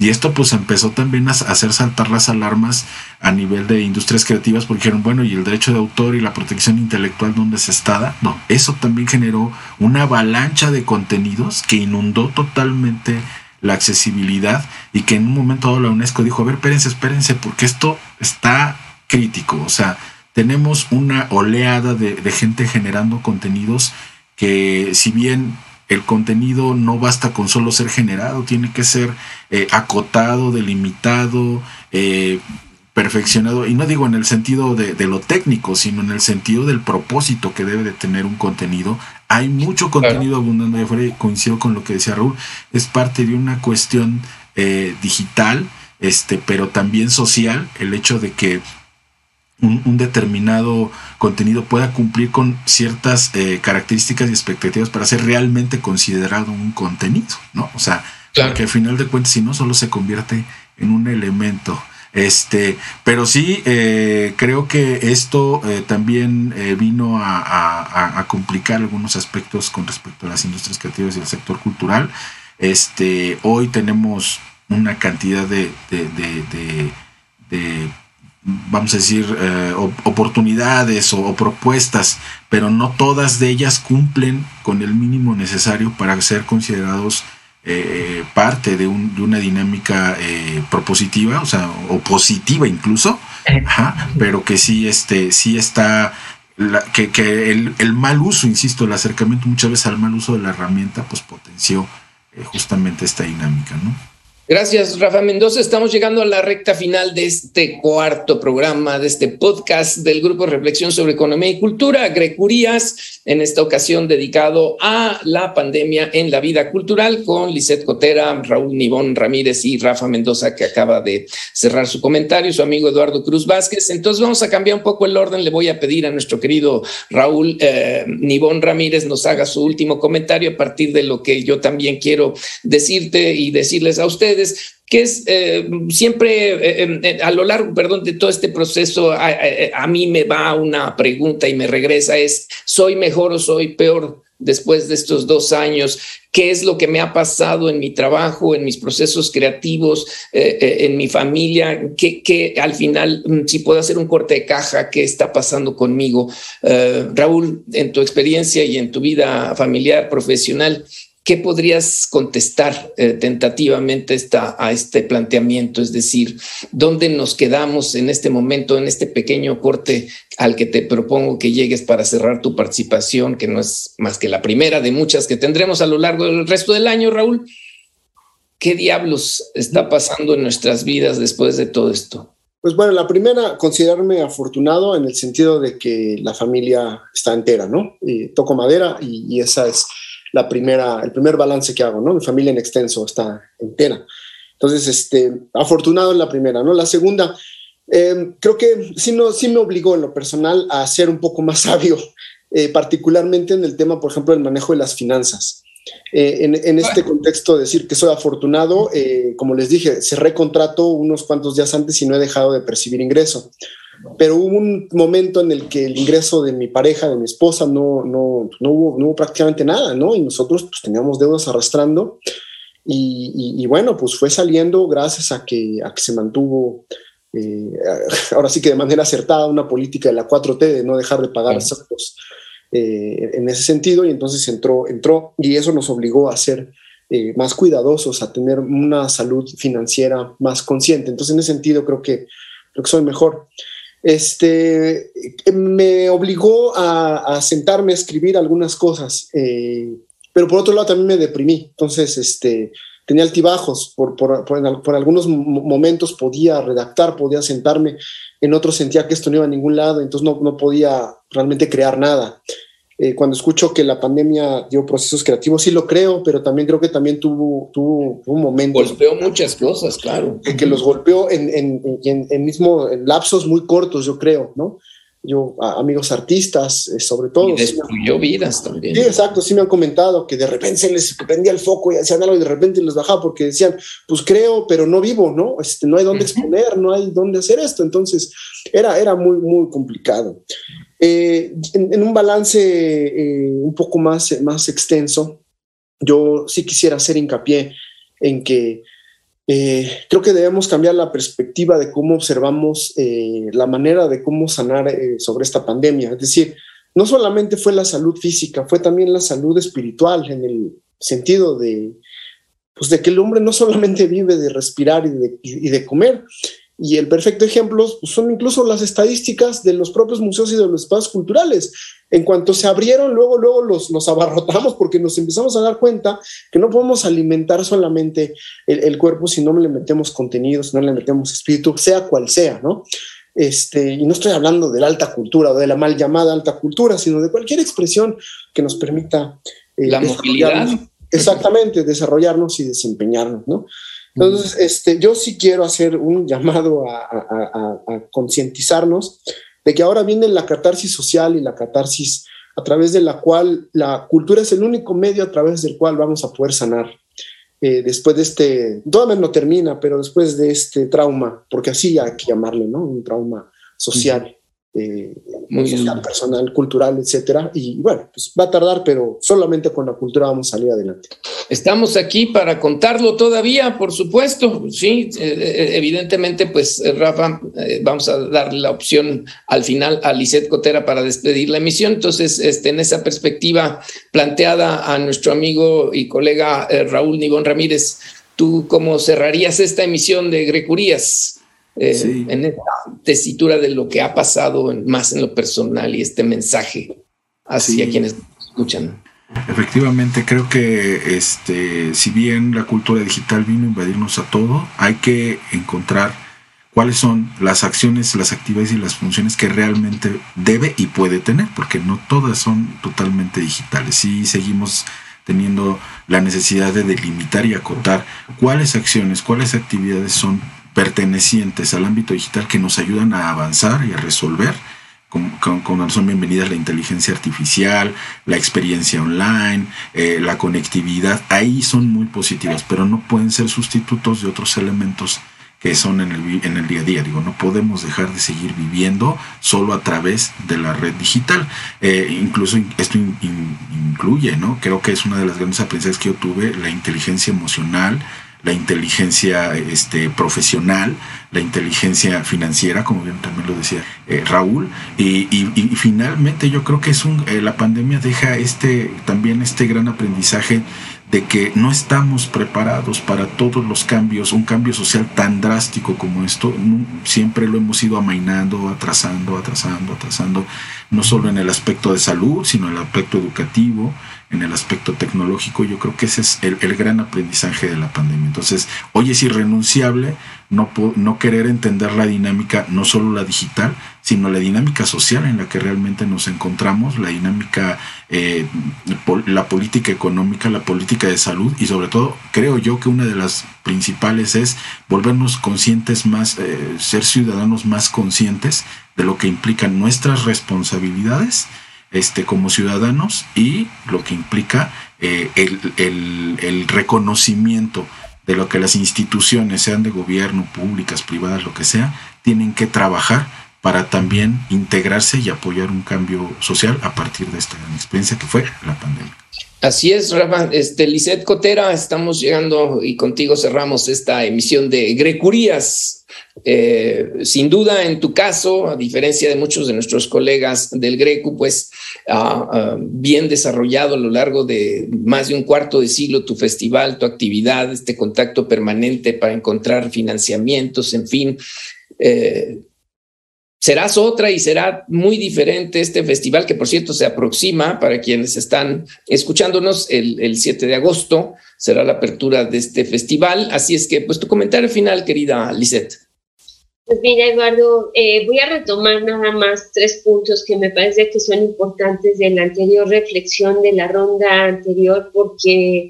Y esto pues empezó también a hacer saltar las alarmas a nivel de industrias creativas porque dijeron, bueno, ¿y el derecho de autor y la protección intelectual dónde se está? No, eso también generó una avalancha de contenidos que inundó totalmente la accesibilidad y que en un momento dado la UNESCO dijo, a ver, espérense, espérense, porque esto está crítico. O sea, tenemos una oleada de, gente generando contenidos que si bien el contenido no basta con solo ser generado, tiene que ser eh, acotado, delimitado, eh, perfeccionado, y no digo en el sentido de, lo técnico, sino en el sentido del propósito que debe de tener un contenido. Hay mucho contenido abundante de afuera, y coincido con lo que decía Raúl, es parte de una cuestión eh, digital, este, pero también social, el hecho de que un, determinado contenido pueda cumplir con ciertas eh, características y expectativas para ser realmente considerado un contenido, ¿no? O sea, que al final de cuentas, si no, solo se convierte en un elemento. Este, pero sí, eh, creo que esto eh, también vino a, complicar algunos aspectos con respecto a las industrias creativas y el sector cultural. Este, hoy tenemos una cantidad de, de vamos a decir, eh, oportunidades o, propuestas, pero no todas de ellas cumplen con el mínimo necesario para ser considerados eh, parte de, una dinámica eh, propositiva, o sea, o positiva incluso, pero que sí, este, sí está, que, el, el, mal uso, insisto, el acercamiento muchas veces al mal uso de la herramienta, pues potenció justamente esta dinámica, ¿no? Gracias, Rafa Mendoza. Estamos llegando a la recta final de este cuarto programa, de este podcast del Grupo Reflexión sobre Economía y Cultura, Grecurías, en esta ocasión dedicado a la pandemia en la vida cultural con Lisette Cotera, Raúl Nibón Ramírez y Rafa Mendoza, que acaba de cerrar su comentario, su amigo Eduardo Cruz Vázquez. Entonces vamos a cambiar un poco el orden. Le voy a pedir a nuestro querido Raúl eh, Nibón Ramírez nos haga su último comentario a partir de lo que yo también quiero decirte y decirles a ustedes que es eh, siempre eh, eh, a lo largo, perdón, de todo este proceso, a, mí me va una pregunta y me regresa, es, ¿soy mejor o soy peor después de estos dos años? ¿Qué es lo que me ha pasado en mi trabajo, en mis procesos creativos, en mi familia? ¿Qué, al final, mm, si puedo hacer un corte de caja, qué está pasando conmigo? Raúl, en tu experiencia y en tu vida familiar, profesional, ¿qué podrías contestar eh, tentativamente esta, a este planteamiento? Es decir, ¿dónde nos quedamos en este momento, en este pequeño corte al que te propongo que llegues para cerrar tu participación, que no es más que la primera de muchas que tendremos a lo largo del resto del año, Raúl? ¿Qué diablos está pasando en nuestras vidas después de todo esto? Pues bueno, la primera, considerarme afortunado en el sentido de que la familia está entera, ¿no? Y toco madera y esa es la primera, el primer balance que hago, ¿no? Mi familia en extenso está entera. Entonces, este, afortunado en la primera, ¿no? La segunda, eh, creo que sí, no, sí me obligó en lo personal a ser un poco más (laughs) sabio, eh, particularmente en el tema, por ejemplo, del manejo de las finanzas. Eh, en, en, este contexto, decir que soy afortunado, como les dije, cerré contrato unos cuantos días antes y no he dejado de percibir ingreso. Pero hubo un momento en el que el ingreso de mi pareja, de mi esposa, no, no, no, hubo, no hubo prácticamente nada, ¿no? Y nosotros pues, teníamos deudas arrastrando. Y, y, bueno, pues fue saliendo gracias a que, a que se mantuvo, eh, (laughs) ahora sí que de manera acertada, una política de la 4T de no dejar de pagar saldos eh, en ese sentido y entonces entró, entró y eso nos obligó a ser eh, más cuidadosos, a tener una salud financiera más consciente. Entonces en ese sentido creo que, creo que soy mejor este, me obligó a, sentarme a escribir algunas cosas, eh, pero por otro lado también me deprimí. Entonces, este, tenía altibajos, por, por, por, algunos momentos podía redactar, podía sentarme, en otros sentía que esto no iba a ningún lado, entonces no, no podía realmente crear nada. Eh, cuando escucho que la pandemia dio procesos creativos, sí lo creo, pero también creo que también tuvo, tuvo un momento. Golpeó muchas cosas, claro. Que, los golpeó en, en, en, mismo en lapsos muy cortos, yo creo, ¿no? Yo, amigos artistas, eh, sobre todo. Y destruyó vidas también. Sí, exacto, sí me han comentado que de repente se les prendía el foco y hacían algo y de repente les bajaba porque decían, pues creo, pero no vivo, ¿no? Este, no hay dónde exponer, no hay dónde hacer esto. Entonces, era, era muy, muy complicado. Eh, en, un balance eh, un poco más, más extenso, yo sí quisiera hacer hincapié en que eh, creo que debemos cambiar la perspectiva de cómo observamos la manera de cómo sanar sobre esta pandemia. Es decir, no solamente fue la salud física, fue también la salud espiritual en el sentido de, pues de que el hombre no solamente vive de respirar y de, y de comer, Y el perfecto ejemplo son incluso las estadísticas de los propios museos y de los espacios culturales. En cuanto se abrieron, luego, luego los, los abarrotamos porque nos empezamos a dar cuenta que no podemos alimentar solamente el, el cuerpo si no le metemos contenido, si no le metemos espíritu, sea cual sea, ¿no? Este, y no estoy hablando de la alta cultura o de la mal llamada alta cultura, sino de cualquier expresión que nos permita... Eh, la movilidad. Exactamente, desarrollarnos y desempeñarnos, ¿no? Entonces, este, yo sí quiero hacer un (laughs) llamado a, concientizarnos de que ahora viene la catarsis social y la catarsis a través de la cual la cultura es el único medio a través del cual vamos a poder sanar eh, después de este, todavía no termina, pero después de este trauma, porque así hay que llamarle, ¿no? Un trauma social eh, muy social, personal, cultural, etcétera. Y bueno, pues va a tardar, pero solamente con la cultura vamos a salir adelante. Estamos aquí para contarlo todavía, por supuesto. Sí, eh, eh, evidentemente, pues Rafa, vamos a dar la opción al final a Lisette Cotera para despedir la emisión. Entonces, este, en esa perspectiva planteada a nuestro amigo y colega Raúl Nibón Ramírez, ¿tú cómo cerrarías esta emisión de Grecurías? Eh, en esta tesitura de lo que ha pasado más en lo personal y este mensaje hacia quienes escuchan. Efectivamente, creo que este, si bien la cultura digital vino a invadirnos a todo, hay que encontrar cuáles son las acciones, las actividades y las funciones que realmente debe y puede tener, porque no todas son totalmente digitales. Sí seguimos teniendo la necesidad de delimitar y acotar cuáles acciones, cuáles actividades son pertenecientes al ámbito digital que nos ayudan a avanzar y a resolver. Con, son bienvenidas la inteligencia artificial, la experiencia online, eh, la conectividad, ahí son muy positivas, pero no pueden ser sustitutos de otros elementos que son en el, en el día a día. Digo, no podemos dejar de seguir viviendo solo a través de la red digital. Eh, incluso esto incluye, ¿no? Creo que es una de las grandes aprendizajes que yo tuve, la inteligencia emocional, la inteligencia este, profesional, la inteligencia financiera, como bien también lo decía eh, Raúl, y, finalmente yo creo que es un, eh, la pandemia deja este, también este gran aprendizaje de que no estamos preparados para todos los cambios, un cambio social tan drástico como esto, siempre lo hemos ido amainando, atrasando, atrasando, atrasando, no solo en el aspecto de salud, sino en el aspecto educativo, en el aspecto tecnológico, yo creo que ese es el, gran aprendizaje de la pandemia. Entonces, hoy es irrenunciable no, no querer entender la dinámica, no solo la digital, sino la dinámica social en la que realmente nos encontramos, la dinámica, eh, la política económica, la política de salud y sobre todo creo yo que una de las principales es volvernos conscientes más, eh, ser ciudadanos más conscientes de lo que implican nuestras responsabilidades este, como ciudadanos y lo que implica eh, el, reconocimiento de lo que las instituciones, sean de gobierno, públicas, privadas, lo que sea, tienen que trabajar para también integrarse y apoyar un cambio social a partir de esta gran experiencia que fue la pandemia. Así es, Rafa. Este, Lisette Cotera, estamos llegando y contigo cerramos esta emisión de Grecurías, eh, sin duda, en tu caso, a diferencia de muchos de nuestros colegas del Greco, pues bien desarrollado a lo largo de más de un cuarto de siglo tu festival, tu actividad, este contacto permanente para encontrar financiamientos, en fin. Eh, serás otra y será muy diferente este festival que por cierto se aproxima para quienes están escuchándonos el, el 7 de agosto. Será la apertura de este festival. Así es que pues tu comentario final querida Lisette. Pues mira, Eduardo, eh, voy a retomar nada más tres puntos que me parece que son importantes de la anterior reflexión de la ronda anterior, porque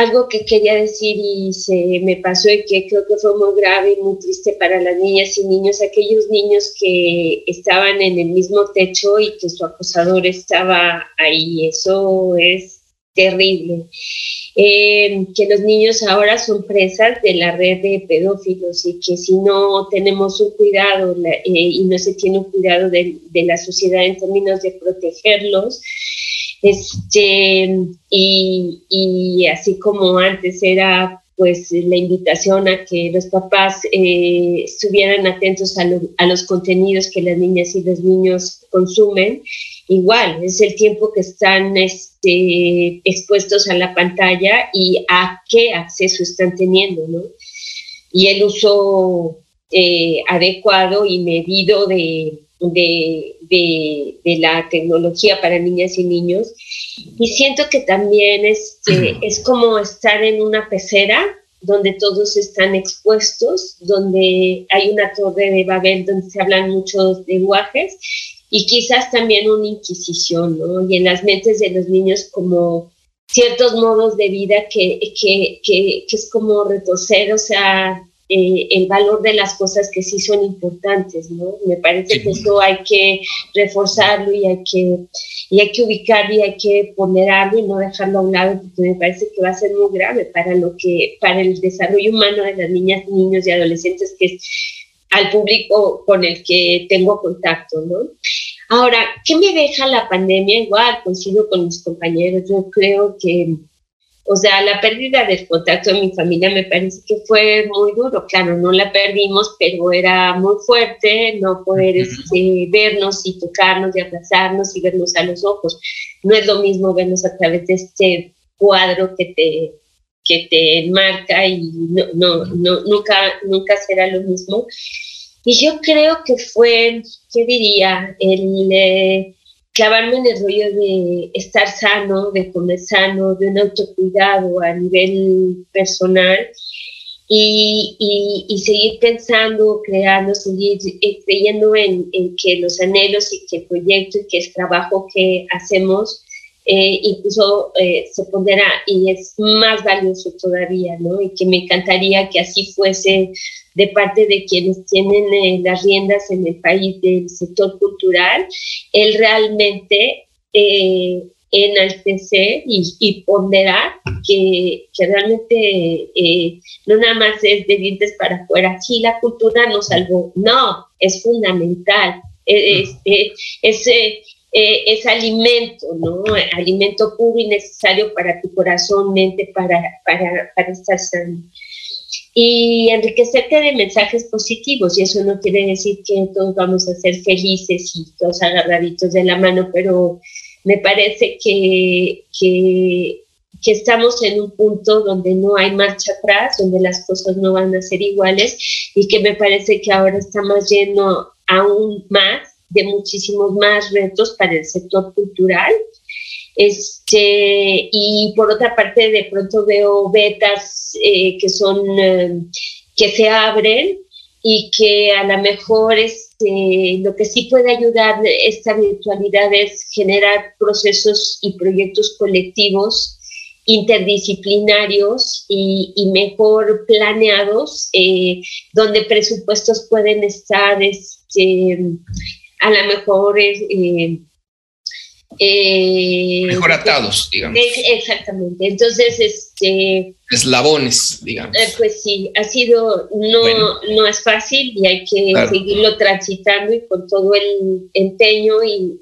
algo que quería decir y se me pasó y que creo que fue muy grave y muy triste para las niñas y niños, aquellos niños que estaban en el mismo techo y que su acosador estaba ahí. Eso es terrible. Eh, que los niños ahora son presas de la red de pedófilos y que si no tenemos un cuidado eh, y no se tiene un cuidado de, la sociedad en términos de protegerlos, este, y, así como antes era pues la invitación a que los papás eh, estuvieran atentos a, a los contenidos que las niñas y los niños consumen, igual, es el tiempo que están este, expuestos a la pantalla y a qué acceso están teniendo, ¿no? Y el uso eh, adecuado y medido de, de, de, la tecnología para niñas y niños. Y siento que también este, es como estar en una pecera donde todos están expuestos, donde hay una torre de Babel donde se hablan muchos lenguajes y quizás también una inquisición, ¿no? Y en las mentes de los niños como ciertos modos de vida que, que, que, que es como retorcer, o sea, eh, el valor de las cosas que sí son importantes, ¿no? Me parece que eso hay que reforzarlo y hay que, y hay que ubicarlo y hay que ponderarlo y no dejarlo a un lado porque me parece que va a ser muy grave para lo que, para el desarrollo humano de las niñas, niños y adolescentes que es al público con el que tengo contacto, ¿no? Ahora, ¿qué me deja la pandemia? Igual, coincido con mis compañeros, yo creo que o sea, la pérdida del contacto de mi familia me parece que fue muy duro. Claro, no la perdimos, pero era muy fuerte no poder este, vernos y tocarnos y abrazarnos y vernos a los ojos. No es lo mismo vernos a través de este cuadro que te, que te enmarca y no, no, no, nunca, nunca será lo mismo. Y yo creo que fue, ¿qué diría? El... Eh, clavarme en el rollo de estar sano, de comer sano, de un autocuidado a nivel personal y, y, seguir pensando, creando, seguir eh, creyendo en, en, que los anhelos y que el proyecto y que el trabajo que hacemos eh, incluso eh, se pondrá y es más valioso todavía, ¿no? Y que me encantaría que así fuese de parte de quienes tienen eh, las riendas en el país del sector cultural, el realmente eh, enaltecer y, y ponderar que, que realmente eh, no nada más es de dientes para afuera, sí, la cultura nos salvó, no, es fundamental, es, es, es, alimento, ¿no? Alimento puro y necesario para tu corazón, mente, para, para, para estar sano y enriquecerte de mensajes positivos. Y eso no quiere decir que todos vamos a ser felices y todos agarraditos de la mano, pero me parece que, que, estamos en un punto donde no hay marcha atrás, donde las cosas no van a ser iguales y que me parece que ahora estamos lleno aún más de muchísimos más retos para el sector cultural este, y por otra parte, de pronto veo betas eh, que son, eh, que se abren y que a lo mejor este, lo que sí puede ayudar esta virtualidad es generar procesos y proyectos colectivos interdisciplinarios y, mejor planeados, eh, donde presupuestos pueden estar este, a lo mejor eh, Mejor atados, digamos. exactamente. Entonces, este... Eslabones, digamos. Eh, pues sí, ha sido, no, no es fácil y hay que seguirlo transitando y con todo el empeño y,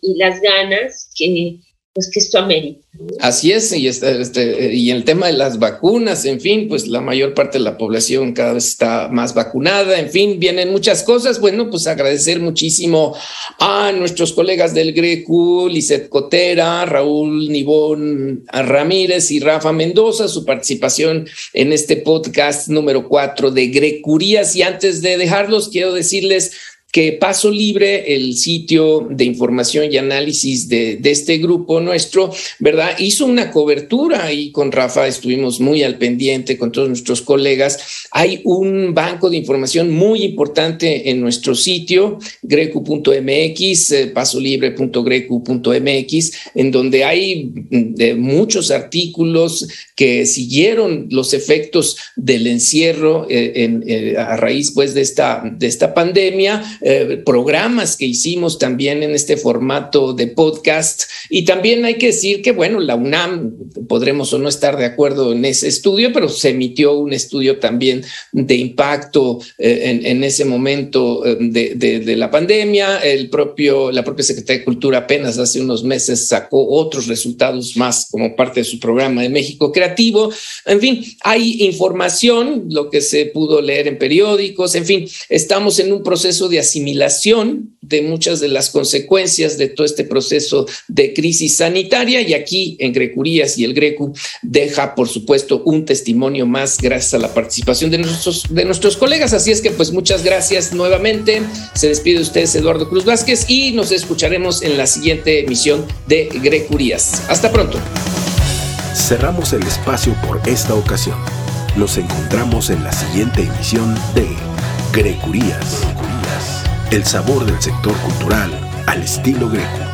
y las ganas que, pues que esto amerita. Así es, y, este, este, y el tema de las vacunas, en fin, pues la mayor parte de la población cada vez está más vacunada, en fin, vienen muchas cosas. Bueno, pues agradecer muchísimo a nuestros colegas del GRECU, Lizeth Cotera, Raúl Nibón Ramírez y Rafa Mendoza, su participación en este podcast número cuatro de Grecurías. Y antes de dejarlos, quiero decirles que Paso Libre, el sitio de información y análisis de, este grupo nuestro, ¿verdad? Hizo una cobertura y con Rafa estuvimos muy al pendiente con todos nuestros colegas. Hay un banco de información muy importante en nuestro sitio, grecu.mx, eh, pasolibre.grecu.mx, en donde hay de muchos artículos que siguieron los efectos del encierro eh, eh, a raíz pues de esta, de esta pandemia eh, programas que hicimos también en este formato de podcast. Y también hay que decir que, bueno, la UNAM, podremos o no estar de acuerdo en ese estudio, pero se emitió un estudio también de impacto eh, en, ese momento eh, de, la pandemia. El propio, la propia Secretaría de Cultura apenas hace unos meses sacó otros resultados más como parte de su programa de México Creativo. En fin, hay información, lo que se pudo leer en periódicos, en fin, estamos en un proceso de asimilación de muchas de las consecuencias de todo este proceso de crisis sanitaria y aquí en Grecurías y el Grecu deja, por supuesto, un testimonio más gracias a la participación de nuestros, de nuestros colegas. Así es que pues muchas gracias nuevamente. Se despide ustedes Eduardo Cruz Vázquez y nos escucharemos en la siguiente emisión de Grecurías. Hasta pronto. Cerramos el espacio por esta ocasión. Nos encontramos en la siguiente emisión de Grecurías. El sabor del sector cultural al estilo greco.